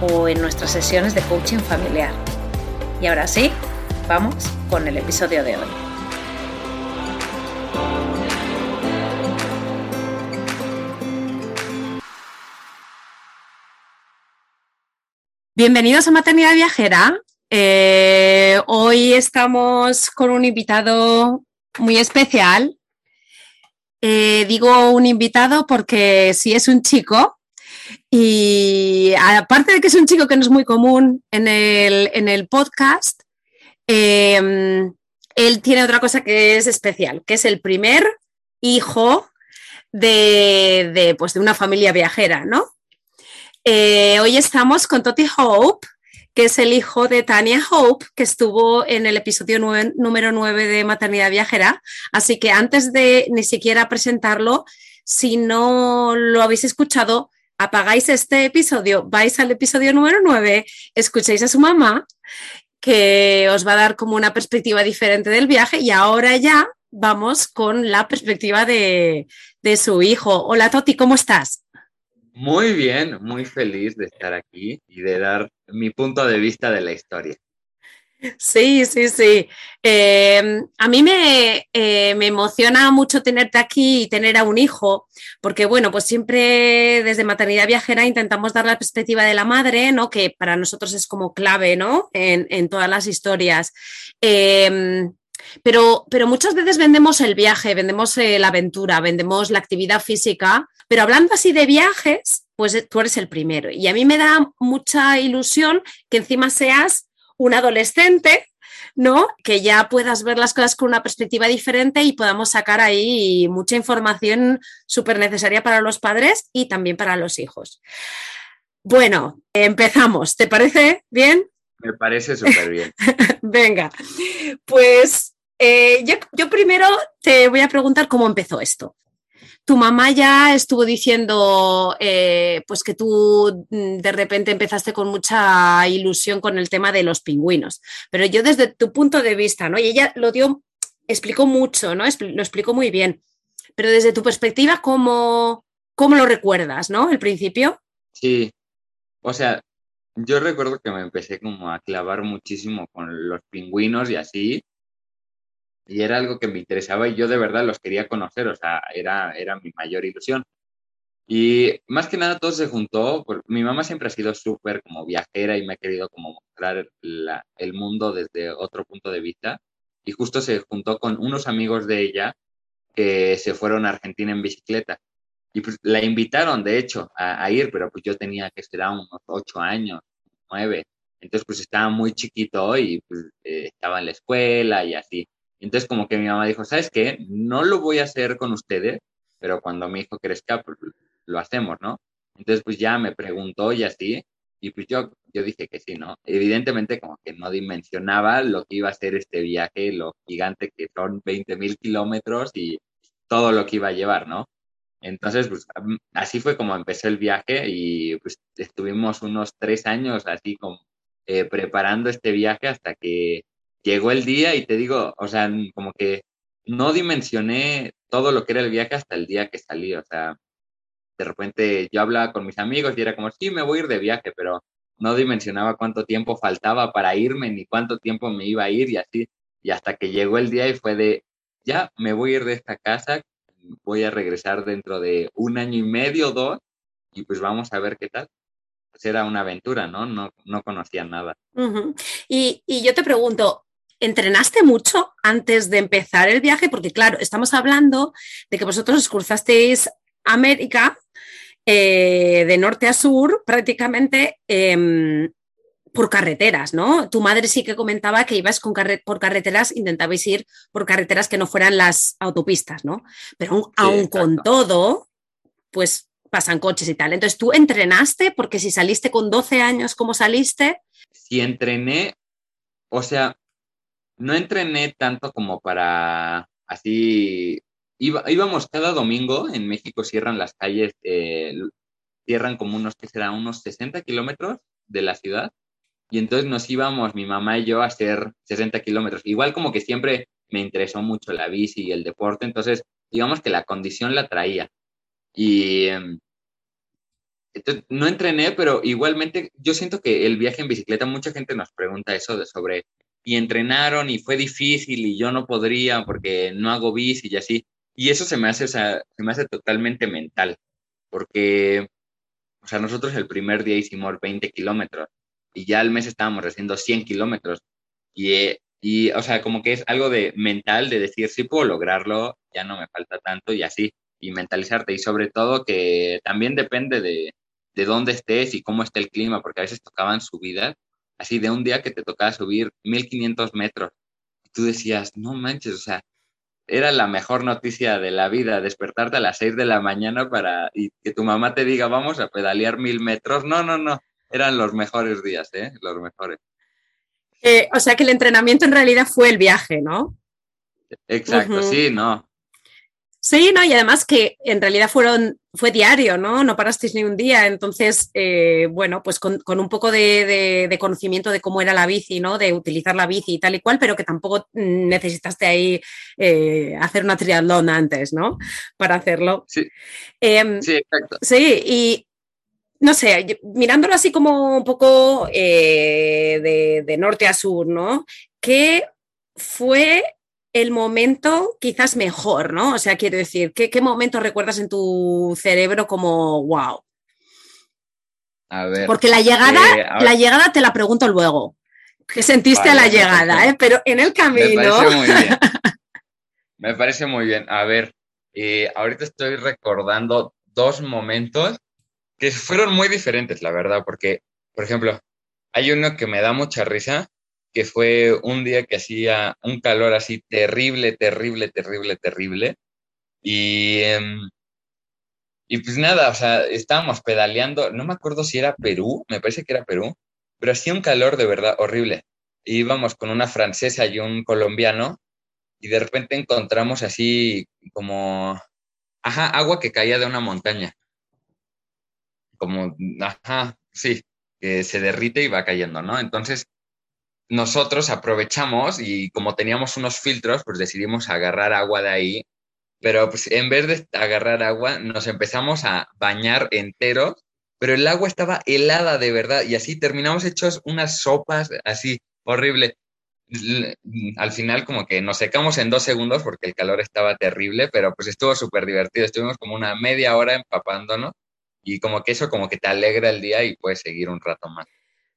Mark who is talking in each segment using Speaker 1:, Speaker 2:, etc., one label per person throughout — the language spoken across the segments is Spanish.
Speaker 1: o en nuestras sesiones de coaching familiar. Y ahora sí, vamos con el episodio de hoy. Bienvenidos a Maternidad Viajera. Eh, hoy estamos con un invitado muy especial. Eh, digo un invitado porque si es un chico, y aparte de que es un chico que no es muy común en el, podcast, em, él tiene otra cosa que es especial, que es el primer hijo de, pues, de una familia viajera, ¿no? Eh, hoy estamos con Toti Hope, que es el hijo de Tania Hope, que estuvo en el episodio número 9 de Maternidad Viajera. Así que antes de ni siquiera presentarlo, si no lo habéis escuchado, apagáis este episodio, vais al episodio número 9, escuchéis a su mamá, que os va a dar como una perspectiva diferente del viaje y ahora ya vamos con la perspectiva de, de su hijo. Hola Toti, ¿cómo estás?
Speaker 2: Muy bien, muy feliz de estar aquí y de dar mi punto de vista de la historia.
Speaker 1: Sí, sí, sí. Em, a mí eh, me, emociona mucho tenerte aquí y tener a un hijo, porque bueno, pues siempre desde maternidad viajera intentamos dar la perspectiva de la madre, ¿no? Que para nosotros es como clave, ¿no? En, todas las historias. Em, pero, pero, muchas veces vendemos el viaje, vendemos eh, la aventura, vendemos la actividad física, pero hablando así de viajes, pues tú eres el primero. Y a mí me da mucha ilusión que encima seas un adolescente, ¿no? Que ya puedas ver las cosas con una perspectiva diferente y podamos sacar ahí mucha información súper necesaria para los padres y también para los hijos. Bueno, empezamos. ¿Te parece bien?
Speaker 2: Me parece súper bien.
Speaker 1: Venga, pues eh, yo, yo primero te voy a preguntar cómo empezó esto tu mamá ya estuvo diciendo eh, pues que tú mm, de repente empezaste con mucha ilusión con el tema de los pingüinos. Pero yo desde tu punto de vista, ¿no? Y ella lo dio, explicó mucho, ¿no? Lo explicó muy bien. Pero desde tu perspectiva, ¿cómo, cómo lo recuerdas, ¿no? El principio.
Speaker 2: Sí. O sea, yo recuerdo que me empecé como a clavar muchísimo con los pingüinos y así y era algo que me interesaba y yo de verdad los quería conocer, o sea, era, era mi mayor ilusión. Y más que nada todo se juntó, por, mi mamá siempre ha sido súper como viajera y me ha querido como mostrar la, el mundo desde otro punto de vista. Y justo se juntó con unos amigos de ella que se fueron a Argentina en bicicleta. Y pues la invitaron, de hecho, a, ir, pero pues yo tenía que esperar unos ocho años, nueve. Entonces pues estaba muy chiquito y pues eh, estaba en la escuela y así. Entonces como que mi mamá dijo, ¿sabes qué? No lo voy a hacer con ustedes, pero cuando mi hijo crezca, pues lo hacemos, ¿no? Entonces pues ya me preguntó y así, y pues yo, yo dije que sí, ¿no? Evidentemente como que no dimensionaba lo que iba a ser este viaje, lo gigante que son 20 mil kilómetros y todo lo que iba a llevar, ¿no? Entonces, pues así fue como empecé el viaje y pues estuvimos unos tres años así como eh, preparando este viaje hasta que llegó el día y te digo, o sea, como que no dimensioné todo lo que era el viaje hasta el día que salí, o sea, de repente yo hablaba con mis amigos y era como, sí, me voy a ir de viaje, pero no dimensionaba cuánto tiempo faltaba para irme ni cuánto tiempo me iba a ir y así. Y hasta que llegó el día y fue de, ya, me voy a ir de esta casa, voy a regresar dentro de un año y medio, dos, y pues vamos a ver qué tal. pues era una aventura, ¿no? No, no conocía nada.
Speaker 1: y, y yo te pregunto, ¿Entrenaste mucho antes de empezar el viaje? Porque claro, estamos hablando de que vosotros cruzasteis América eh, de norte a sur prácticamente em, por carreteras, ¿no? Tu madre sí que comentaba que ibas con por carreteras, intentabais ir por carreteras que no fueran las autopistas, ¿no? Pero aún, con todo, pues pasan coches y tal. Entonces, ¿tú entrenaste? Porque si saliste con 12 años, ¿cómo saliste?
Speaker 2: Si entrené, o sea, no entrené tanto como para así. íbamos cada domingo, en México cierran las calles, eh, cierran como unos, que será? Unos 60 kilómetros de la ciudad. Y entonces nos íbamos, mi mamá y yo, a hacer 60 kilómetros. Igual como que siempre me interesó mucho la bici y el deporte, entonces digamos que la condición la traía. Y em, no entrené, pero igualmente yo siento que el viaje en bicicleta, mucha gente nos pregunta eso de sobre y entrenaron y fue difícil y yo no podría porque no hago bici y así. Y eso se me hace, o sea, se me hace totalmente mental, porque, o sea, nosotros el primer día hicimos 20 kilómetros y ya al mes estábamos haciendo 100 kilómetros. Y, y, o sea, como que es algo de mental, de decir, sí puedo lograrlo, ya no me falta tanto y así, y mentalizarte. Y sobre todo que también depende de, de dónde estés y cómo esté el clima, porque a veces tocaban subidas así de un día que te tocaba subir 1500 metros. Y tú decías, no manches, o sea, era la mejor noticia de la vida, despertarte a las 6 de la mañana para y que tu mamá te diga, vamos a pedalear mil metros. No, no, no, eran los mejores días, ¿eh? Los mejores.
Speaker 1: Eh, o sea que el entrenamiento en realidad fue el viaje, ¿no?
Speaker 2: Exacto, sí, no.
Speaker 1: Sí, no, y además que en realidad fueron, fue diario, ¿no? No parasteis ni un día. Entonces, eh, bueno, pues con, un poco de, conocimiento de cómo era la bici, ¿no? De utilizar la bici y tal y cual, pero que tampoco necesitaste ahí eh, hacer una triatlón antes, ¿no? Para hacerlo.
Speaker 2: Sí.
Speaker 1: Em,
Speaker 2: sí, exacto.
Speaker 1: Sí, y no sé, mirándolo así como un poco eh, de, de norte a sur, ¿no? ¿Qué fue el momento quizás mejor, ¿no? O sea, quiero decir, ¿qué, momento recuerdas en tu cerebro como wow?
Speaker 2: A ver.
Speaker 1: Porque la llegada, eh, la llegada te la pregunto luego. ¿Qué sentiste a la llegada? Eh? Pero en el camino. Me
Speaker 2: parece muy bien. me parece muy bien. A ver, eh, ahorita estoy recordando dos momentos que fueron muy diferentes, la verdad, porque, por ejemplo, hay uno que me da mucha risa, que fue un día que hacía un calor así terrible, terrible, terrible, terrible. Y, em, y pues nada, o sea, estábamos pedaleando, no me acuerdo si era Perú, me parece que era Perú, pero hacía un calor de verdad horrible. íbamos con una francesa y un colombiano y de repente encontramos así como, ajá, agua que caía de una montaña. Como, ajá, sí, que se derrite y va cayendo, ¿no? Entonces nosotros aprovechamos y como teníamos unos filtros, pues decidimos agarrar agua de ahí, pero pues en vez de agarrar agua, nos empezamos a bañar enteros, pero el agua estaba helada de verdad y así terminamos hechos unas sopas así horrible. Al final como que nos secamos en dos segundos porque el calor estaba terrible, pero pues estuvo súper divertido. Estuvimos como una media hora empapándonos y como que eso como que te alegra el día y puedes seguir un rato más.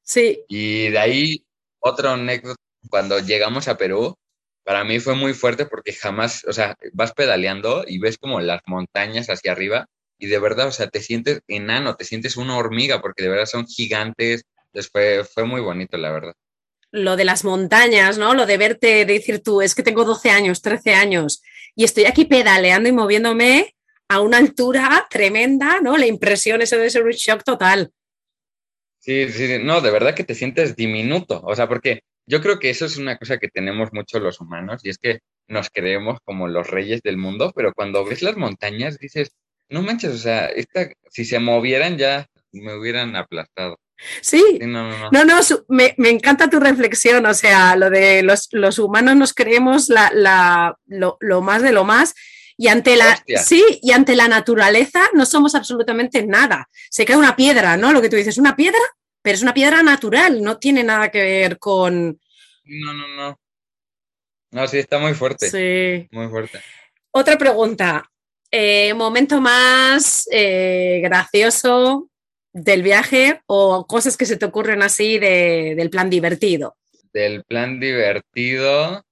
Speaker 1: Sí.
Speaker 2: Y de ahí otro anécdota, cuando llegamos a Perú, para mí fue muy fuerte porque jamás, o sea, vas pedaleando y ves como las montañas hacia arriba y de verdad, o sea, te sientes enano, te sientes una hormiga porque de verdad son gigantes. Después fue muy bonito, la verdad.
Speaker 1: Lo de las montañas, ¿no? Lo de verte, de decir tú, es que tengo 12 años, 13 años y estoy aquí pedaleando y moviéndome a una altura tremenda, ¿no? La impresión, eso debe ser un shock total.
Speaker 2: Sí, sí, no, de verdad que te sientes diminuto, o sea, porque yo creo que eso es una cosa que tenemos mucho los humanos y es que nos creemos como los reyes del mundo, pero cuando ves las montañas dices, no manches, o sea, esta, si se movieran ya me hubieran aplastado.
Speaker 1: Sí, no, no, no. no, me, encanta tu reflexión, o sea, lo de los, los humanos nos creemos la, la, lo, lo, más de lo más y ante la sí, y ante la naturaleza no somos absolutamente nada. Se cae una piedra, ¿no? Lo que tú dices, una piedra, pero es una piedra natural, no tiene nada que ver con
Speaker 2: No, no, no. No, sí, está muy fuerte.
Speaker 1: Sí.
Speaker 2: Muy fuerte.
Speaker 1: Otra pregunta. Eh, momento más eh, gracioso del viaje o cosas que se te ocurren así del plan divertido.
Speaker 2: Del plan divertido,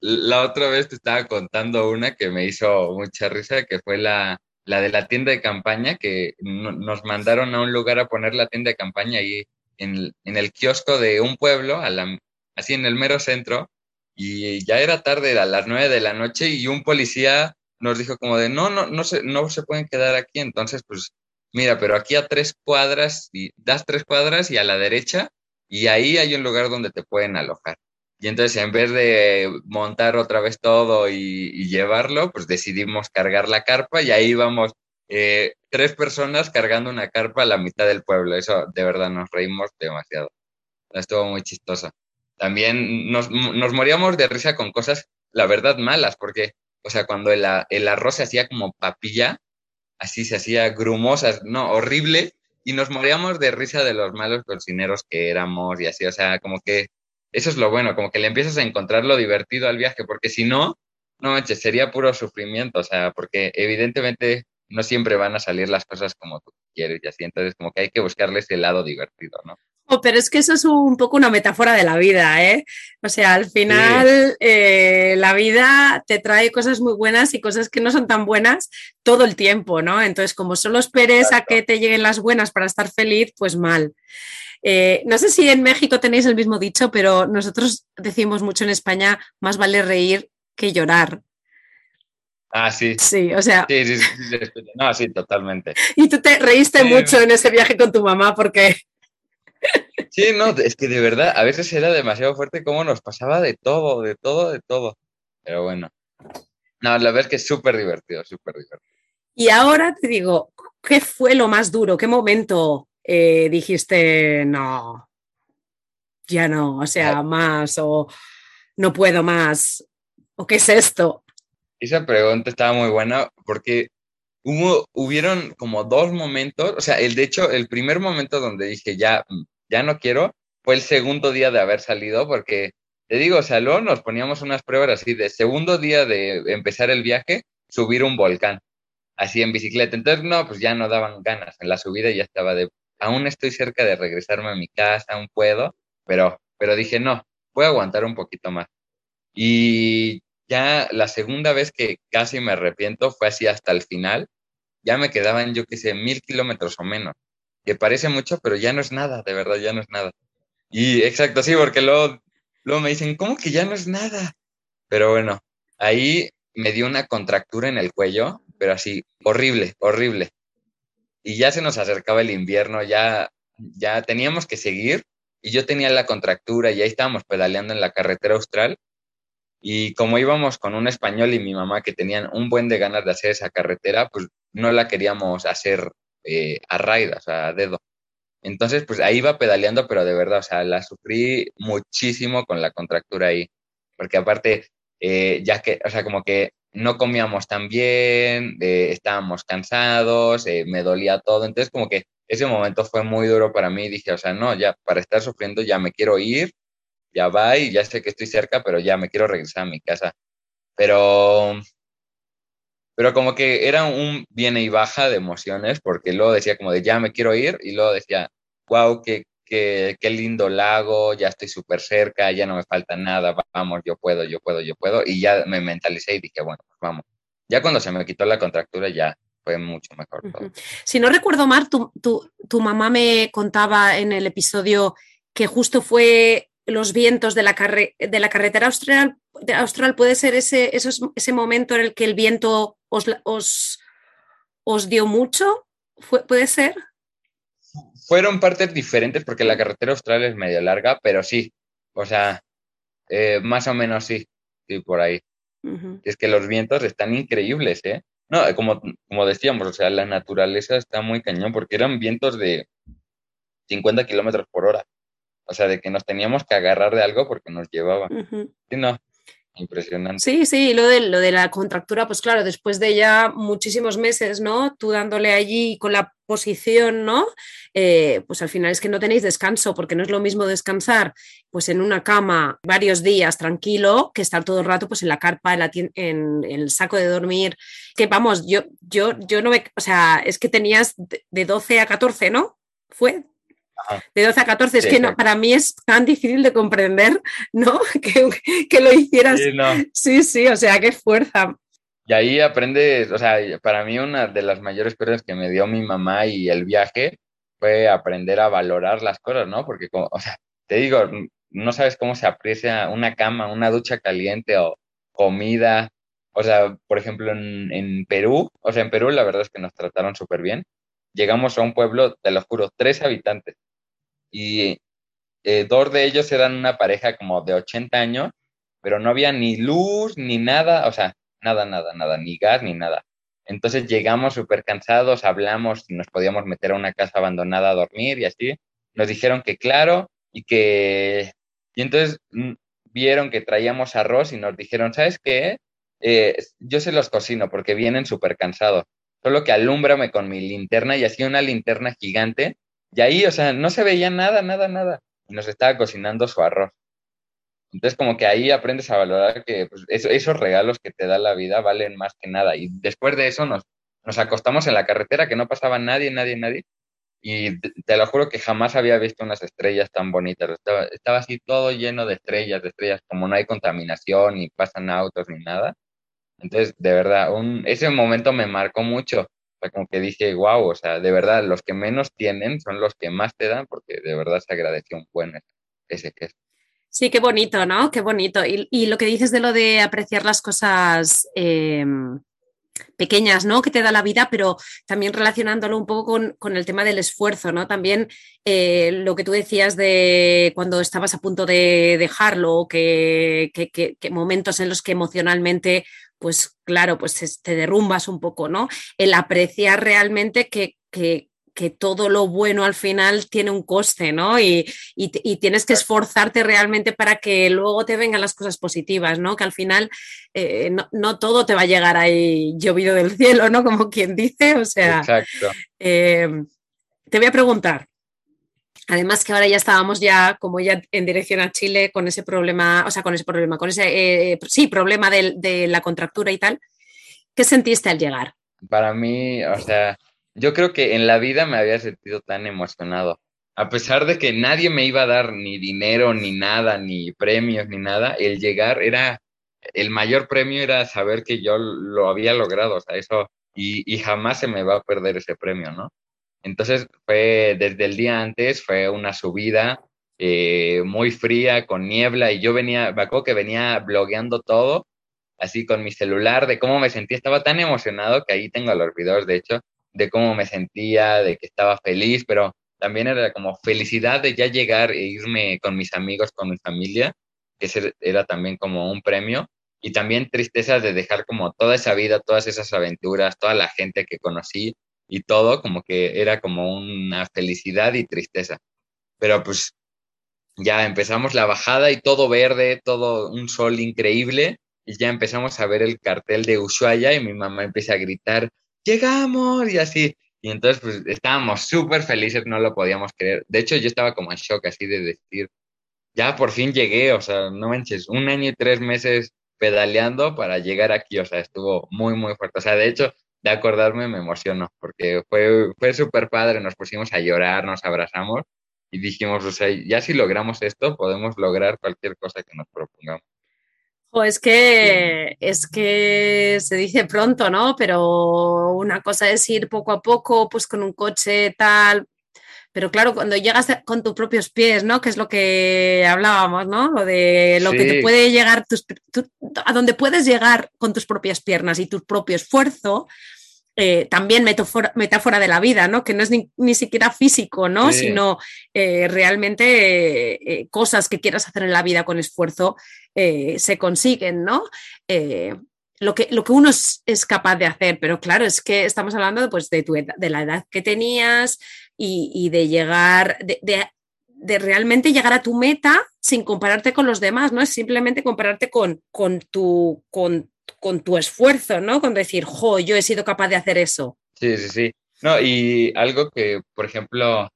Speaker 2: la otra vez te estaba contando una que me hizo mucha risa, que fue la, la de la tienda de campaña, que nos mandaron a un lugar a poner la tienda de campaña ahí en, en el kiosco de un pueblo, a la, así en el mero centro, y ya era tarde, a las nueve de la noche, y un policía nos dijo como de, no, no, no se, no se pueden quedar aquí, entonces pues mira, pero aquí a tres cuadras, y das tres cuadras y a la derecha, y ahí hay un lugar donde te pueden alojar. Y entonces en vez de montar otra vez todo y, llevarlo, pues decidimos cargar la carpa y ahí vamos eh, tres personas cargando una carpa a la mitad del pueblo. Eso de verdad nos reímos demasiado. Estuvo muy chistoso. También nos, nos moríamos de risa con cosas, la verdad, malas, porque, o sea, cuando el, el arroz se hacía como papilla, así se hacía grumosas, no, horrible, y nos moríamos de risa de los malos cocineros que éramos y así, o sea, como que eso es lo bueno, como que le empiezas a encontrar lo divertido al viaje, porque si no, no manches, sería puro sufrimiento, o sea, porque evidentemente no siempre van a salir las cosas como tú quieres y así, entonces como que hay que buscarle ese lado divertido, ¿no?
Speaker 1: Oh, pero es que eso es un poco una metáfora de la vida, ¿eh? O sea, al final eh, la vida te trae cosas muy buenas y cosas que no son tan buenas todo el tiempo, ¿no? Entonces, como solo esperes a que te lleguen las buenas para estar feliz, pues mal. Eh, no sé si en México tenéis el mismo dicho, pero nosotros decimos mucho en España, más vale reír que llorar.
Speaker 2: Ah, sí.
Speaker 1: Sí, o sea.
Speaker 2: Sí, sí, sí, no, sí, totalmente.
Speaker 1: Y tú te reíste mucho en ese viaje con tu mamá porque
Speaker 2: Sí, no, es que de verdad, a veces era demasiado fuerte como nos pasaba de todo, de todo, de todo. Pero bueno. No, la verdad es que es súper divertido, súper divertido.
Speaker 1: Y ahora te digo, ¿qué fue lo más duro? ¿Qué momento eh, dijiste, no, ya no, o sea, más, o no puedo más, o qué es esto?
Speaker 2: Esa pregunta estaba muy buena porque hubo, hubieron como dos momentos, o sea, el de hecho, el primer momento donde dije, ya, ya no quiero, fue el segundo día de haber salido, porque te digo, o sea, luego nos poníamos unas pruebas así de segundo día de empezar el viaje, subir un volcán, así en bicicleta. Entonces, no, pues ya no daban ganas. En la subida ya estaba de, aún estoy cerca de regresarme a mi casa, aún puedo, pero, pero dije, no, voy a aguantar un poquito más. Y ya la segunda vez que casi me arrepiento fue así hasta el final. Ya me quedaban, yo qué sé, mil kilómetros o menos que parece mucho, pero ya no es nada, de verdad, ya no es nada. Y exacto, sí, porque luego, luego me dicen, ¿cómo que ya no es nada? Pero bueno, ahí me dio una contractura en el cuello, pero así, horrible, horrible. Y ya se nos acercaba el invierno, ya, ya teníamos que seguir, y yo tenía la contractura, y ahí estábamos pedaleando en la carretera austral, y como íbamos con un español y mi mamá que tenían un buen de ganas de hacer esa carretera, pues no la queríamos hacer eh, a raid, o sea, a dedo. Entonces, pues ahí iba pedaleando, pero de verdad, o sea, la sufrí muchísimo con la contractura ahí, porque aparte, eh, ya que, o sea, como que no comíamos tan bien, eh, estábamos cansados, me dolía todo, entonces como que ese momento fue muy duro para mí, dije, o sea, no, ya para estar sufriendo ya me quiero ir, ya va y ya sé que estoy cerca, pero ya me quiero regresar a mi casa. Pero pero como que era un viene y baja de emociones, porque luego decía como de ya me quiero ir, y luego decía, wow, qué, qué, qué lindo lago, ya estoy súper cerca, ya no me falta nada, vamos, yo puedo, yo puedo, yo puedo, y ya me mentalicé y dije, bueno, pues vamos. Ya cuando se me quitó la contractura ya fue mucho mejor todo.
Speaker 1: Si no recuerdo mal, tu, tu, tu mamá me contaba en el episodio que justo fue los vientos de la, de la carretera austral, de austral puede ser ese, ese momento en el que el viento os, os, os dio mucho, ¿puede ser?
Speaker 2: Fueron partes diferentes porque la carretera austral es medio larga, pero sí, o sea, eh, más o menos sí, sí, por ahí. Es que los vientos están increíbles, ¿eh? No, como, como decíamos, o sea, la naturaleza está muy cañón porque eran vientos de 50 kilómetros por hora. O sea, de que nos teníamos que agarrar de algo porque nos llevaba. Sí, no, impresionante.
Speaker 1: Sí, sí, lo de, lo de la contractura, pues claro, después de ya muchísimos meses, ¿no? Tú dándole allí con la posición, ¿no? Eh, pues al final es que no tenéis descanso, porque no es lo mismo descansar pues en una cama varios días tranquilo que estar todo el rato pues en la carpa, en, en, el saco de dormir, que vamos, yo, yo, yo no me, o sea, es que tenías de 12 a 14, ¿no? fue de 12 a 14, es que no, para mí es tan difícil de comprender, ¿no? Que, lo hicieras. Sí, sí, o sea, qué fuerza.
Speaker 2: Y ahí aprendes, o sea, para mí una de las mayores cosas que me dio mi mamá y el viaje fue aprender a valorar las cosas, ¿no? Porque, o sea, te digo, no sabes cómo se aprecia una cama, una ducha caliente o comida. O sea, por ejemplo, en, en Perú, o sea, en Perú la verdad es que nos trataron súper bien. Llegamos a un pueblo, te lo juro, tres habitantes y eh, dos de ellos eran una pareja como de 80 años, pero no había ni luz ni nada, o sea, nada, nada, nada, ni gas ni nada. Entonces llegamos súper cansados, hablamos nos podíamos meter a una casa abandonada a dormir y así. Nos dijeron que claro y que... Y entonces mm, vieron que traíamos arroz y nos dijeron, ¿sabes qué? Eh, yo se los cocino porque vienen súper cansados. Solo que alúmbrame con mi linterna y así una linterna gigante y ahí, o sea, no se veía nada, nada, nada. Y nos estaba cocinando su arroz. Entonces, como que ahí aprendes a valorar que pues, esos regalos que te da la vida valen más que nada. Y después de eso nos, nos acostamos en la carretera, que no pasaba nadie, nadie, nadie. Y te, lo juro que jamás había visto unas estrellas tan bonitas. Estaba, estaba así todo lleno de estrellas, de estrellas, como no hay contaminación, ni pasan autos, ni nada. Entonces, de verdad, ese momento me marcó mucho como que dije, wow, o sea, de verdad, los que menos tienen son los que más te dan, porque de verdad se agradeció un buen ese queso.
Speaker 1: Sí, qué bonito, ¿no? Qué bonito. Y, lo que dices de lo de apreciar las cosas em, pequeñas, ¿no? Que te da la vida, pero también relacionándolo un poco con, el tema del esfuerzo, ¿no? También eh, lo que tú decías de cuando estabas a punto de dejarlo, que, que momentos en los que emocionalmente pues claro, pues te derrumbas un poco, ¿no? El apreciar realmente que, que, todo lo bueno al final tiene un coste, ¿no? Y, tienes que esforzarte realmente para que luego te vengan las cosas positivas, ¿no? Que al final eh, no, todo te va a llegar ahí llovido del cielo, ¿no? Como quien dice, o sea. Exacto. Eh, te voy a preguntar, Además que ahora ya estábamos ya como ya en dirección a Chile con ese problema, o sea, con ese problema, con ese, eh, sí, problema de, la contractura y tal. ¿Qué sentiste al llegar?
Speaker 2: Para mí, o sea, yo creo que en la vida me había sentido tan emocionado. A pesar de que nadie me iba a dar ni dinero, ni nada, ni premios, ni nada, el llegar era, el mayor premio era saber que yo lo había logrado, o sea, eso, y, y jamás se me va a perder ese premio, ¿no? Entonces fue desde el día antes, fue una subida eh, muy fría, con niebla, y yo venía, me acuerdo que venía blogueando todo, así con mi celular, de cómo me sentía, estaba tan emocionado que ahí tengo los videos, de hecho, de cómo me sentía, de que estaba feliz, pero también era como felicidad de ya llegar e irme con mis amigos, con mi familia, que era también como un premio, y también tristeza de dejar como toda esa vida, todas esas aventuras, toda la gente que conocí, y todo, como que era como una felicidad y tristeza. Pero pues ya empezamos la bajada y todo verde, todo un sol increíble, y ya empezamos a ver el cartel de Ushuaia y mi mamá empieza a gritar, llegamos y así. Y entonces pues estábamos súper felices, no lo podíamos creer. De hecho yo estaba como en shock así de decir, ya por fin llegué, o sea, no manches, un año y tres meses pedaleando para llegar aquí, o sea, estuvo muy, muy fuerte. O sea, de hecho, de acordarme me emociono, porque fue, fue súper padre, nos pusimos a llorar, nos abrazamos y dijimos, o sea, ya si logramos esto, podemos lograr cualquier cosa que nos propongamos.
Speaker 1: O es que, es que se dice pronto, ¿no? Pero una cosa es ir poco a poco, pues con un coche tal, pero claro, cuando llegas con tus propios pies, ¿no? Que es lo que hablábamos, ¿no? Lo de lo que te puede llegar, a donde puedes llegar con tus propias piernas y tu propio esfuerzo, eh, también metáfora, metáfora, de la vida, ¿no? Que no es ni, siquiera físico, ¿no? Sino eh, realmente eh, cosas que quieras hacer en la vida con esfuerzo se consiguen, ¿no? Lo que, lo que, uno es, capaz de hacer, pero claro, es que estamos hablando pues, de, tu de la edad que tenías y, de llegar, de, de, realmente llegar a tu meta sin compararte con los demás, ¿no? Es simplemente compararte con, con, tu, con con tu esfuerzo, ¿no? Con decir, jo, yo he sido capaz de hacer eso.
Speaker 2: Sí, sí, sí. No, y algo que, por ejemplo,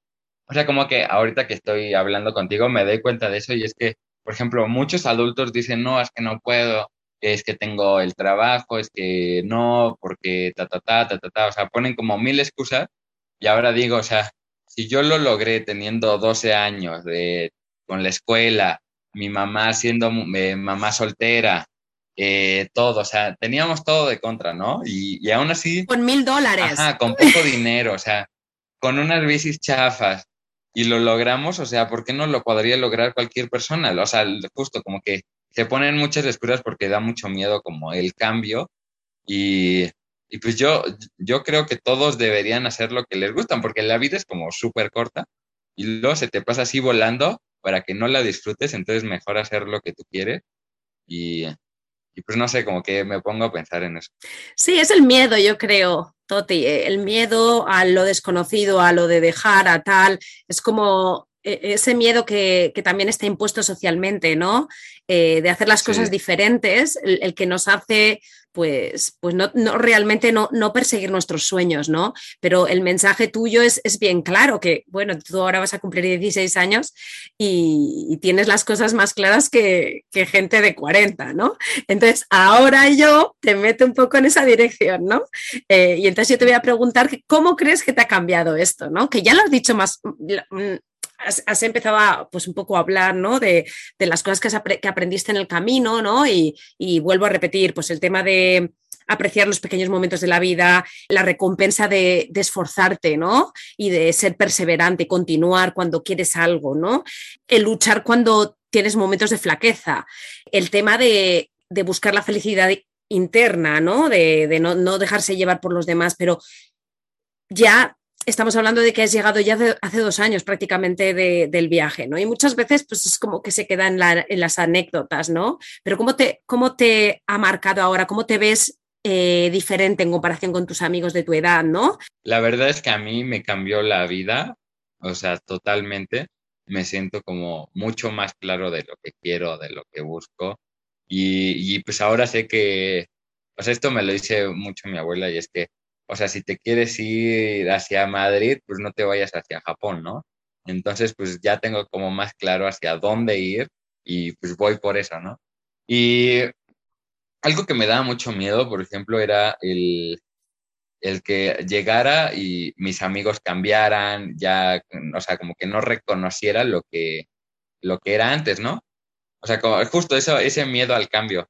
Speaker 2: o sea, como que ahorita que estoy hablando contigo me doy cuenta de eso y es que, por ejemplo, muchos adultos dicen, no, es que no puedo, es que tengo el trabajo, es que no, porque ta, ta, ta, ta, ta, ta, o sea, ponen como mil excusas y ahora digo, o sea, si yo lo logré teniendo 12 años de, con la escuela, mi mamá siendo eh, mamá soltera, eh, todo, o sea, teníamos todo de contra, ¿no? Y, y aún así...
Speaker 1: Con mil dólares.
Speaker 2: Ajá, con poco dinero, o sea, con unas bicis chafas, y lo logramos, o sea, ¿por qué no lo podría lograr cualquier persona? O sea, justo como que se ponen muchas excusas porque da mucho miedo como el cambio y, y, pues yo, yo creo que todos deberían hacer lo que les gustan porque la vida es como súper corta y luego se te pasa así volando para que no la disfrutes, entonces mejor hacer lo que tú quieres y, y pues no sé, como que me pongo a pensar en eso.
Speaker 1: Sí, es el miedo, yo creo, Toti, eh, el miedo a lo desconocido, a lo de dejar, a tal, es como eh, ese miedo que, también está impuesto socialmente, ¿no? Eh, de hacer las cosas diferentes, el, que nos hace pues, pues no, realmente no, no, perseguir nuestros sueños, ¿no? Pero el mensaje tuyo es, es, bien claro, que bueno, tú ahora vas a cumplir 16 años y, tienes las cosas más claras que, gente de 40, ¿no? Entonces, ahora yo te meto un poco en esa dirección, ¿no? Eh, y entonces yo te voy a preguntar, ¿cómo crees que te ha cambiado esto, ¿no? Que ya lo has dicho más, mm, has, empezado pues un poco a hablar ¿no? de, las cosas que, aprendiste en el camino, ¿no? Y, vuelvo a repetir, pues el tema de apreciar los pequeños momentos de la vida, la recompensa de, esforzarte, ¿no? Y de ser perseverante, continuar cuando quieres algo, ¿no? El luchar cuando tienes momentos de flaqueza, el tema de, buscar la felicidad interna, ¿no? De, no, no, dejarse llevar por los demás, pero ya estamos hablando de que has llegado ya hace dos años prácticamente del viaje, ¿no? Y muchas veces pues es como que se queda en, las anécdotas, ¿no? Pero ¿cómo te, ¿cómo te ha marcado ahora? ¿Cómo te ves eh, diferente en comparación con tus amigos de tu edad, ¿no?
Speaker 2: La verdad es que a mí me cambió la vida, o sea, totalmente. Me siento como mucho más claro de lo que quiero, de lo que busco. Y, y pues ahora sé que, pues esto me lo dice mucho mi abuela y es que o sea, si te quieres ir hacia Madrid, pues no te vayas hacia Japón, ¿no? Entonces, pues ya tengo como más claro hacia dónde ir y pues voy por eso, ¿no? Y algo que me daba mucho miedo, por ejemplo, era el, el que llegara y mis amigos cambiaran, ya, o sea, como que no reconociera lo que, lo que era antes, ¿no? O sea, como, justo eso, ese miedo al cambio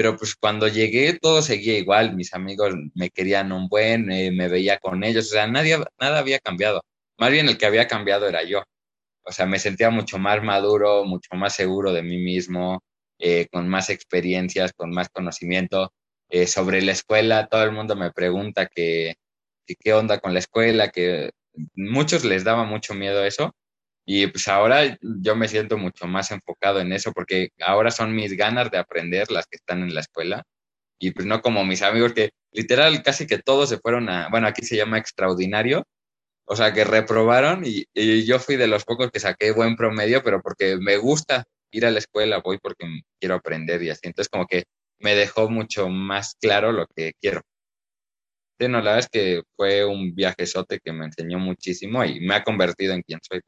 Speaker 2: pero pues cuando llegué todo seguía igual, mis amigos me querían un buen, eh, me veía con ellos, o sea, nadie, nada había cambiado, más bien el que había cambiado era yo, o sea, me sentía mucho más maduro, mucho más seguro de mí mismo, eh, con más experiencias, con más conocimiento. Eh, sobre la escuela, todo el mundo me pregunta que, que, qué onda con la escuela, que muchos les daba mucho miedo eso, y pues ahora yo me siento mucho más enfocado en eso porque ahora son mis ganas de aprender las que están en la escuela y pues no como mis amigos que literal casi que todos se fueron a, bueno, aquí se llama extraordinario, o sea, que reprobaron y, yo fui de los pocos que saqué buen promedio, pero porque me gusta ir a la escuela, voy porque quiero aprender y así. Entonces como que me dejó mucho más claro lo que quiero no, la verdad es que fue un viajezote que me enseñó muchísimo y me ha convertido en quien soy.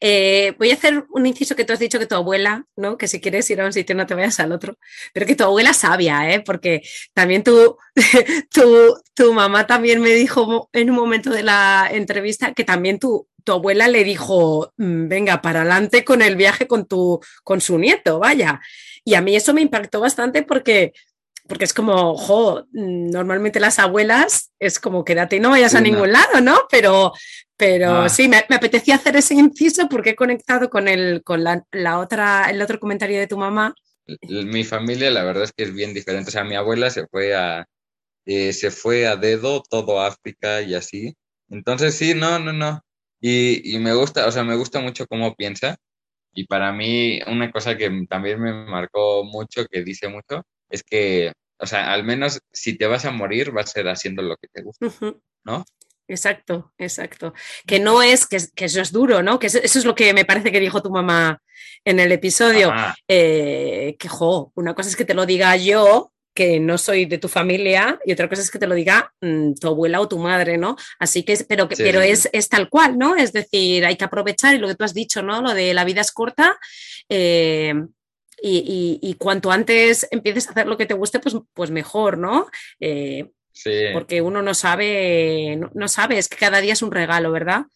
Speaker 1: Eh, voy a hacer un inciso que tú has dicho que tu abuela, ¿no? Que si quieres ir a un sitio no te vayas al otro, pero que tu abuela sabia, ¿eh? Porque también tu, tu, mamá también me dijo en un momento de la entrevista que también tu, tu abuela le dijo, mm, venga, para adelante con el viaje con, tu, con su nieto, vaya. Y a mí eso me impactó bastante porque porque es como, jo, normalmente las abuelas es como quédate y no vayas a ningún lado, ¿no? Pero, pero ah. sí, me, apetecía hacer ese inciso porque he conectado con, el, con la, otra, el otro comentario de tu mamá.
Speaker 2: Mi familia, la verdad es que es bien diferente. O sea, mi abuela se fue a, eh, se fue a dedo todo África y así. Entonces, sí, no, no, no. Y, y me gusta, o sea, me gusta mucho cómo piensa. Y para mí, una cosa que también me marcó mucho, que dice mucho, es que, o sea, al menos si te vas a morir, va a ser haciendo lo que te gusta, ¿no?
Speaker 1: Exacto, exacto. Que no es, que, eso es duro, ¿no? Que eso, es lo que me parece que dijo tu mamá en el episodio. Eh, que, jo, una cosa es que te lo diga yo, que no soy de tu familia, y otra cosa es que te lo diga mm, tu abuela o tu madre, ¿no? Así que, pero, que, pero Es, es, tal cual, ¿no? Es decir, hay que aprovechar, y lo que tú has dicho, ¿no? Lo de la vida es corta. Eh, y, cuanto antes empieces a hacer lo que te guste, pues, pues mejor, ¿no? Eh, Porque uno no sabe, no, sabe, es que cada día es un regalo, ¿verdad?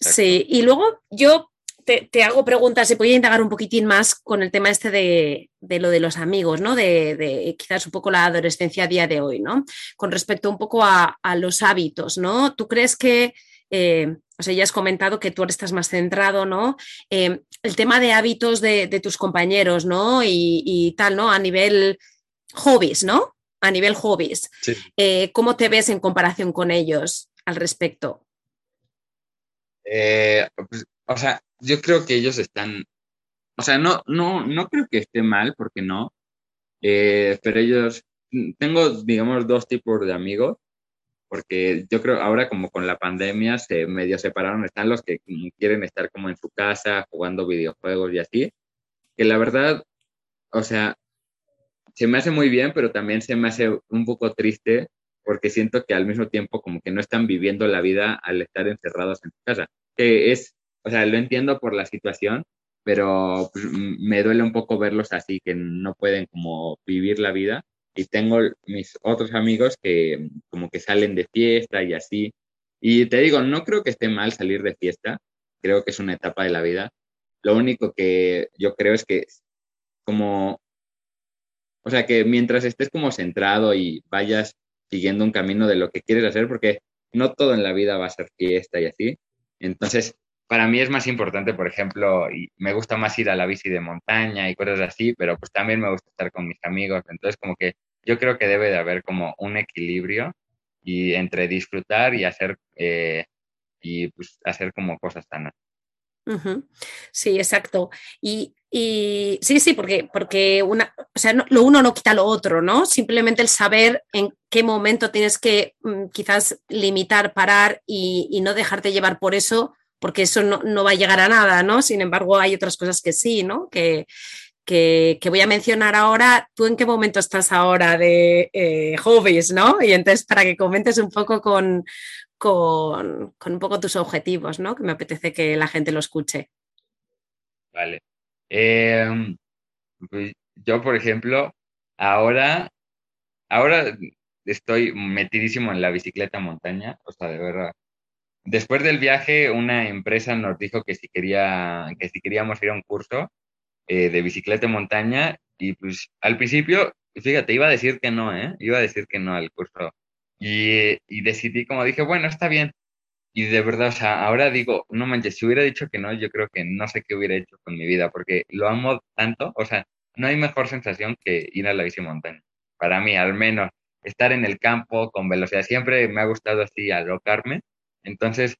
Speaker 1: Sí, y luego yo te, hago preguntas, se podía indagar un poquitín más con el tema este de, lo de los amigos, ¿no? De, quizás un poco la adolescencia a día de hoy, ¿no? Con respecto un poco a, los hábitos, ¿no? ¿Tú crees que, eh, o sea, ya has comentado que tú estás más centrado, ¿no? Eh, el tema de hábitos de, tus compañeros, ¿no? Y, y, tal, ¿no? A nivel hobbies, ¿no? a nivel hobbies. Eh, ¿Cómo te ves en comparación con ellos al respecto?
Speaker 2: Eh, pues, o sea, yo creo que ellos están, o sea, no, no, no creo que esté mal, porque no, eh, pero ellos, tengo, digamos, dos tipos de amigos, porque yo creo ahora como con la pandemia se medio separaron, están los que quieren estar como en su casa jugando videojuegos y así, que la verdad, o sea, se me hace muy bien, pero también se me hace un poco triste porque siento que al mismo tiempo como que no están viviendo la vida al estar encerrados en su casa. Que es, o sea, lo entiendo por la situación, pero pues, me duele un poco verlos así, que no pueden como vivir la vida. Y tengo mis otros amigos que como que salen de fiesta y así. Y te digo, no creo que esté mal salir de fiesta, creo que es una etapa de la vida. Lo único que yo creo es que como o sea, que mientras estés como centrado y vayas siguiendo un camino de lo que quieres hacer, porque no todo en la vida va a ser fiesta y así. Entonces, para mí es más importante, por ejemplo, y me gusta más ir a la bici de montaña y cosas así, pero pues también me gusta estar con mis amigos. Entonces, como que yo creo que debe de haber como un equilibrio y entre disfrutar y hacer eh, y pues hacer como cosas sanas.
Speaker 1: Sí, exacto. Y, sí, sí, porque, porque una, o sea, lo uno no quita lo otro, ¿no? Simplemente el saber en qué momento tienes que mm, quizás limitar, parar y, no dejarte llevar por eso, porque eso no, va a llegar a nada, ¿no? Sin embargo, hay otras cosas que sí, ¿no? Que, que, voy a mencionar ahora. ¿Tú en qué momento estás ahora de eh, hobbies, no? Y entonces, para que comentes un poco con, con, un poco tus objetivos, ¿no? Que me apetece que la gente lo escuche.
Speaker 2: Vale. Em, pues, yo, por ejemplo, ahora, ahora estoy metidísimo en la bicicleta montaña, o sea, de verdad. Después del viaje, una empresa nos dijo que si, quería, que si queríamos ir a un curso eh, de bicicleta montaña, y pues al principio, fíjate, iba a decir que no, ¿eh? Iba a decir que no al curso y, y decidí, como dije, bueno, está bien. Y de verdad, o sea, ahora digo, no manches, si hubiera dicho que no, yo creo que no sé qué hubiera hecho con mi vida, porque lo amo tanto, o sea, no hay mejor sensación que ir a la bici montaña. Para mí, al menos, estar en el campo con velocidad, siempre me ha gustado así alocarme. Entonces,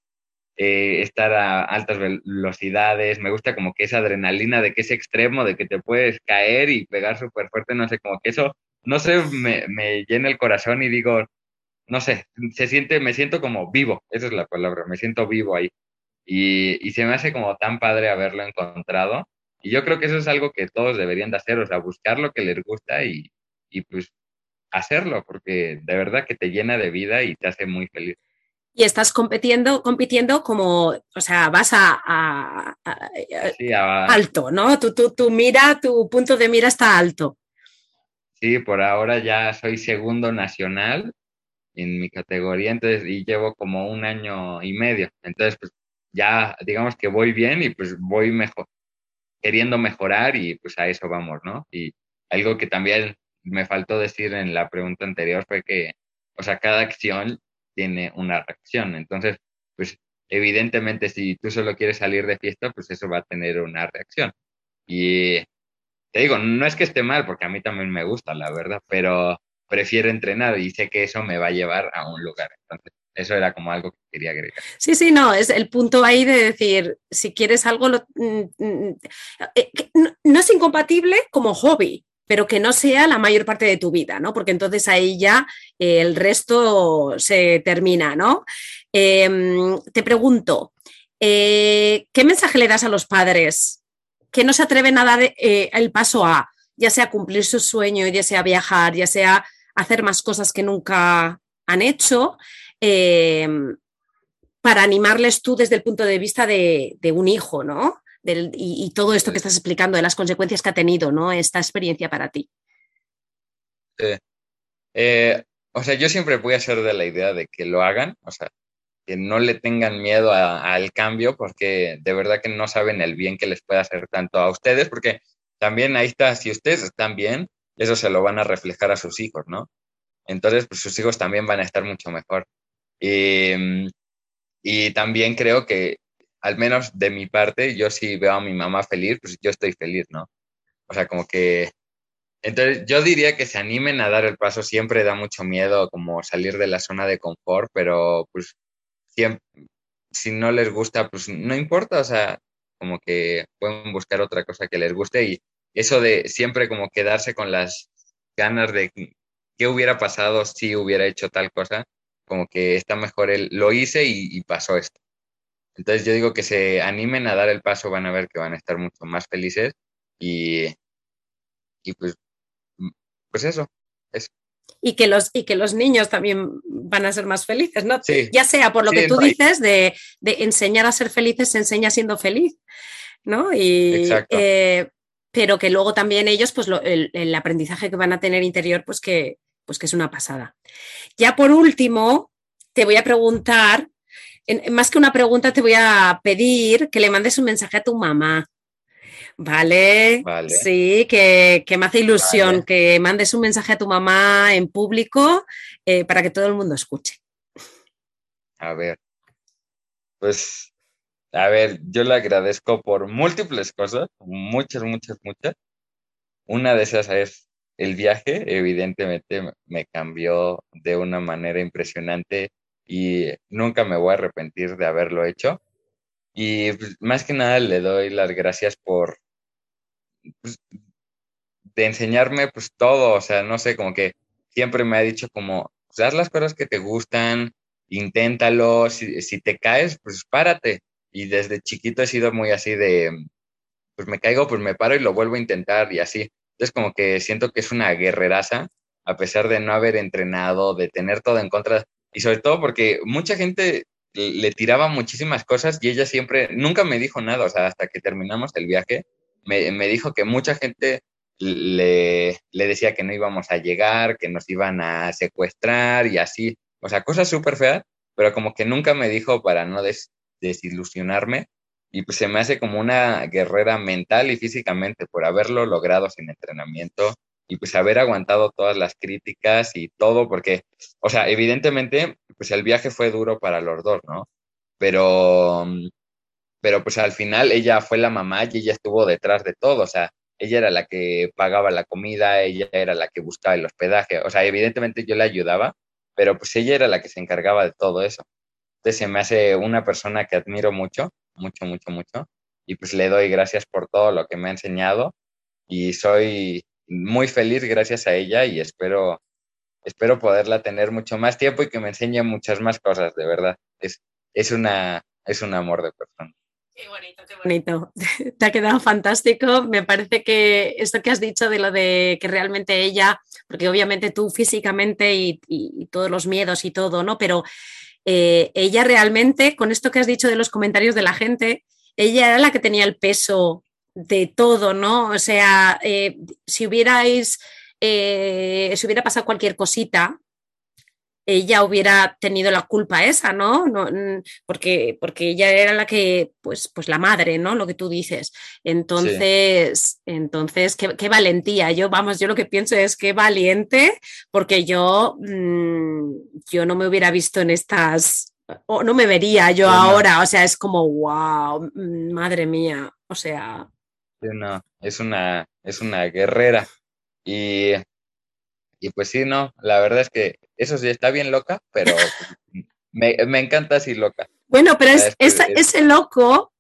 Speaker 2: eh, estar a altas velocidades, me gusta como que esa adrenalina de que es extremo, de que te puedes caer y pegar súper fuerte, no sé, como que eso, no sé, me, me llena el corazón y digo, no sé, se siente, me siento como vivo, esa es la palabra, me siento vivo ahí. Y, se me hace como tan padre haberlo encontrado. Y yo creo que eso es algo que todos deberían de hacer, o sea, buscar lo que les gusta y, pues hacerlo, porque de verdad que te llena de vida y te hace muy feliz.
Speaker 1: Y estás compitiendo, compitiendo como, o sea, vas a, alto, ¿no? Tu, tu, tu mira, tu punto de mira está alto.
Speaker 2: Sí, por ahora ya soy segundo nacional en mi categoría, entonces, y llevo como un año y medio. Entonces, pues ya digamos que voy bien y pues voy mejor, queriendo mejorar y pues a eso vamos, ¿no? Y algo que también me faltó decir en la pregunta anterior fue que, o sea, cada acción tiene una reacción. Entonces, pues evidentemente si tú solo quieres salir de fiesta, pues eso va a tener una reacción. Y te digo, no es que esté mal, porque a mí también me gusta, la verdad, pero prefiero entrenar y sé que eso me va a llevar a un lugar. Entonces, eso era como algo que quería agregar.
Speaker 1: Sí, sí, no, es el punto ahí de decir, si quieres algo, mm, mm, eh, no, es incompatible como hobby, pero que no sea la mayor parte de tu vida, ¿no? Porque entonces ahí ya eh, el resto se termina, ¿no? Em, te pregunto, eh, ¿qué mensaje le das a los padres que no se atreven a dar el paso a, ya sea cumplir su sueño, ya sea viajar, ya sea hacer más cosas que nunca han hecho, eh, para animarles tú desde el punto de vista de, un hijo, ¿no? Y, todo esto que estás explicando, de las consecuencias que ha tenido, ¿no? Esta experiencia para ti.
Speaker 2: Eh, o sea, yo siempre voy a ser de la idea de que lo hagan, o sea, que no le tengan miedo al cambio, porque de verdad que no saben el bien que les puede hacer tanto a ustedes, porque también ahí está, si ustedes están bien, eso se lo van a reflejar a sus hijos, ¿no? Entonces, pues sus hijos también van a estar mucho mejor. Y, y también creo que, al menos de mi parte, yo si veo a mi mamá feliz, pues yo estoy feliz, ¿no? O sea, como que... Entonces, yo diría que se animen a dar el paso. Siempre da mucho miedo como salir de la zona de confort, pero pues siempre, si no les gusta, pues no importa, o sea, como que pueden buscar otra cosa que les guste y eso de siempre como quedarse con las ganas de qué hubiera pasado si hubiera hecho tal cosa, como que está mejor el lo hice y, pasó esto. Entonces yo digo que se animen a dar el paso, van a ver que van a estar mucho más felices y, y pues, pues eso, eso
Speaker 1: y que los, y que los niños también van a ser más felices, ¿no? Ya sea por lo que tú dices de, enseñar a ser felices, se enseña siendo feliz, ¿no? Y, eh, pero que luego también ellos, pues el, aprendizaje que van a tener interior, pues que, pues que es una pasada. Ya por último, te voy a preguntar, más que una pregunta, te voy a pedir que le mandes un mensaje a tu mamá. Vale, sí, que, me hace ilusión que mandes un mensaje a tu mamá en público eh, para que todo el mundo escuche.
Speaker 2: A ver, pues, a ver, yo le agradezco por múltiples cosas, muchas, muchas, muchas. Una de esas es el viaje, evidentemente me cambió de una manera impresionante y nunca me voy a arrepentir de haberlo hecho. Y pues, más que nada le doy las gracias por, pues, de enseñarme pues todo, o sea, no sé, como que siempre me ha dicho como, pues, haz las cosas que te gustan, inténtalo, si, si te caes, pues párate. Y desde chiquito he sido muy así de, pues me caigo, pues me paro y lo vuelvo a intentar y así. Entonces como que siento que es una guerreraza, a pesar de no haber entrenado, de tener todo en contra, y sobre todo porque mucha gente le tiraba muchísimas cosas y ella siempre, nunca me dijo nada, o sea, hasta que terminamos el viaje, me, dijo que mucha gente le, le, decía que no íbamos a llegar, que nos iban a secuestrar y así. O sea, cosas súper feas, pero como que nunca me dijo para no desilusionarme. Y pues se me hace como una guerrera mental y físicamente por haberlo logrado sin entrenamiento y pues haber aguantado todas las críticas y todo, porque, o sea, evidentemente, pues el viaje fue duro para los dos, ¿no? Pero pero pues al final ella fue la mamá y ella estuvo detrás de todo, o sea, ella era la que pagaba la comida, ella era la que buscaba el hospedaje, o sea, evidentemente yo le ayudaba, pero pues ella era la que se encargaba de todo eso. Entonces se me hace una persona que admiro mucho, mucho, mucho, mucho, y pues le doy gracias por todo lo que me ha enseñado y soy muy feliz gracias a ella y espero, espero poderla tener mucho más tiempo y que me enseñe muchas más cosas, de verdad. Es, es, una, es un amor de persona.
Speaker 1: Qué bonito, qué bonito. Te ha quedado fantástico. Me parece que esto que has dicho de lo de que realmente ella, porque obviamente tú físicamente y, todos los miedos y todo, ¿no? Pero eh, ella realmente, con esto que has dicho de los comentarios de la gente, ella era la que tenía el peso de todo, ¿no? O sea, eh, si hubierais, eh, si hubiera pasado cualquier cosita, ella hubiera tenido la culpa esa, ¿no? porque, porque ella era la que, pues, pues la madre, ¿no? Lo que tú dices. Entonces, entonces, qué, valentía. Yo, vamos, yo lo que pienso es que valiente, porque yo, mm, yo no me hubiera visto en estas, o no me vería yo ahora, o sea, es como, wow, mm, madre mía, o sea.
Speaker 2: No, es una, es una guerrera. Y y pues sí, no, la verdad es que eso sí está bien loca, pero me, encanta así loca.
Speaker 1: Bueno, pero es, ese loco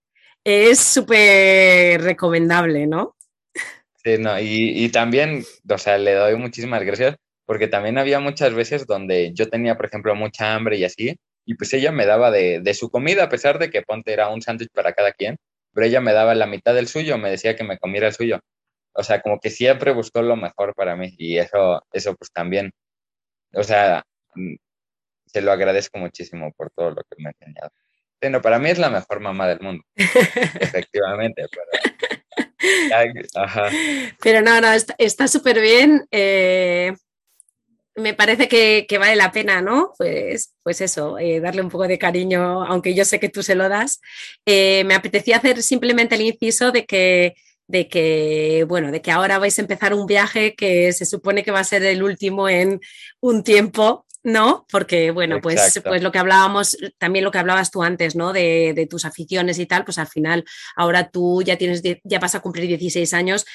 Speaker 1: es súper recomendable, ¿no?
Speaker 2: Sí, no, y, también, o sea, le doy muchísimas gracias porque también había muchas veces donde yo tenía, por ejemplo, mucha hambre y así, y pues ella me daba de, de su comida, a pesar de que ponte era un sándwich para cada quien, pero ella me daba la mitad del suyo, me decía que me comiera el suyo o sea, como que siempre buscó lo mejor para mí y eso, eso pues también, o sea, mm, se lo agradezco muchísimo por todo lo que me ha enseñado. Bueno, para mí es la mejor mamá del mundo, efectivamente,
Speaker 1: pero... Ajá. Pero no, no, está súper bien. Eh, me parece que, vale la pena, ¿no? Pues, pues eso, eh, darle un poco de cariño, aunque yo sé que tú se lo das. Eh, me apetecía hacer simplemente el inciso de que, de que, bueno, de que ahora vais a empezar un viaje que se supone que va a ser el último en un tiempo, ¿no? Porque, bueno, pues, pues lo que hablábamos, también lo que hablabas tú antes, ¿no? De, de, tus aficiones y tal, pues al final, ahora tú ya tienes, ya vas a cumplir 16 años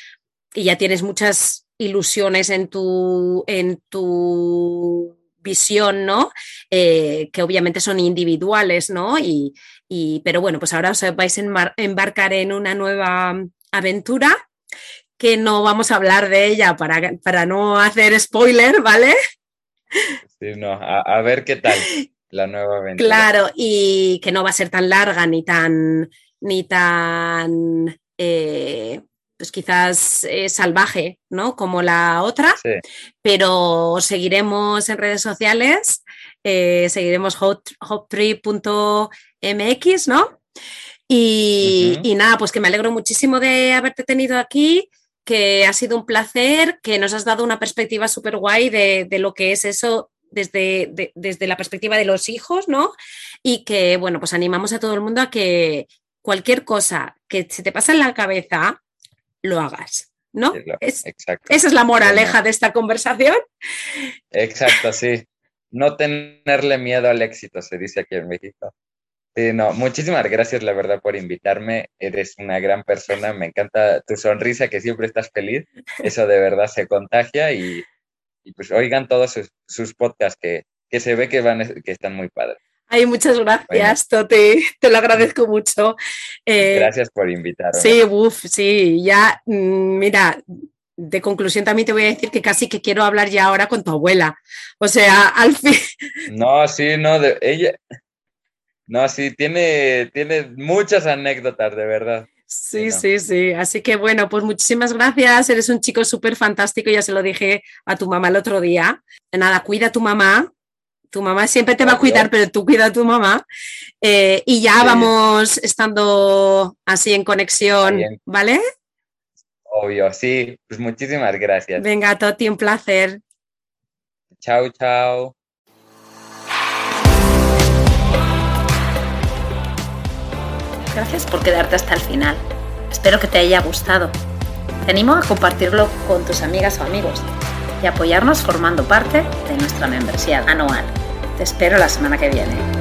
Speaker 1: y ya tienes muchas ilusiones en tu, en tu visión, ¿no? Eh, que obviamente son individuales, ¿no? Y, pero bueno, pues ahora os vais a embarcar en una nueva aventura que no vamos a hablar de ella para, para no hacer spoiler, ¿vale?
Speaker 2: Sí, no, a, ver qué tal la nueva aventura.
Speaker 1: Claro, y que no va a ser tan larga ni tan, ni tan eh, pues quizás eh, salvaje, ¿no? Como la otra, pero seguiremos en redes sociales, eh, seguiremos hoptree.mx, ¿no? Y, nada, pues que me alegro muchísimo de haberte tenido aquí, que ha sido un placer, que nos has dado una perspectiva súper guay de, lo que es eso desde, desde la perspectiva de los hijos, ¿no? Y que, bueno, pues animamos a todo el mundo a que cualquier cosa que se te pase en la cabeza, lo hagas. ¿No? esa es la moraleja de esta conversación.
Speaker 2: Exacto, sí. No tenerle miedo al éxito, se dice aquí en México. Sí, no, muchísimas gracias, la verdad, por invitarme. Eres una gran persona. Me encanta tu sonrisa, que siempre estás feliz. Eso de verdad se contagia y, pues oigan todos sus, podcasts que, que, se ve que, van, que están muy padres.
Speaker 1: Ay, muchas gracias, Toti, te lo agradezco mucho.
Speaker 2: Eh, gracias por invitarme.
Speaker 1: Sí, uff, sí, ya, mm, mira, de conclusión también te voy a decir que casi que quiero hablar ya ahora con tu abuela. O sea, al fin.
Speaker 2: No, sí, no, de, ella. No, sí, tiene, tiene muchas anécdotas, de verdad.
Speaker 1: Sí, sí, sí. Así que bueno, pues muchísimas gracias. Eres un chico súper fantástico. Ya se lo dije a tu mamá el otro día. Nada, cuida a tu mamá, tu mamá siempre te va a cuidar, pero tú cuida a tu mamá. Eh, y ya vamos estando así en conexión, ¿vale?
Speaker 2: Obvio, sí. Pues muchísimas gracias.
Speaker 1: Venga, Toti, un placer.
Speaker 2: Chao, chao.
Speaker 3: Gracias por quedarte hasta el final. Espero que te haya gustado. Te animo a compartirlo con tus amigas o amigos y apoyarnos formando parte de nuestra membresía anual. Espero la semana que viene.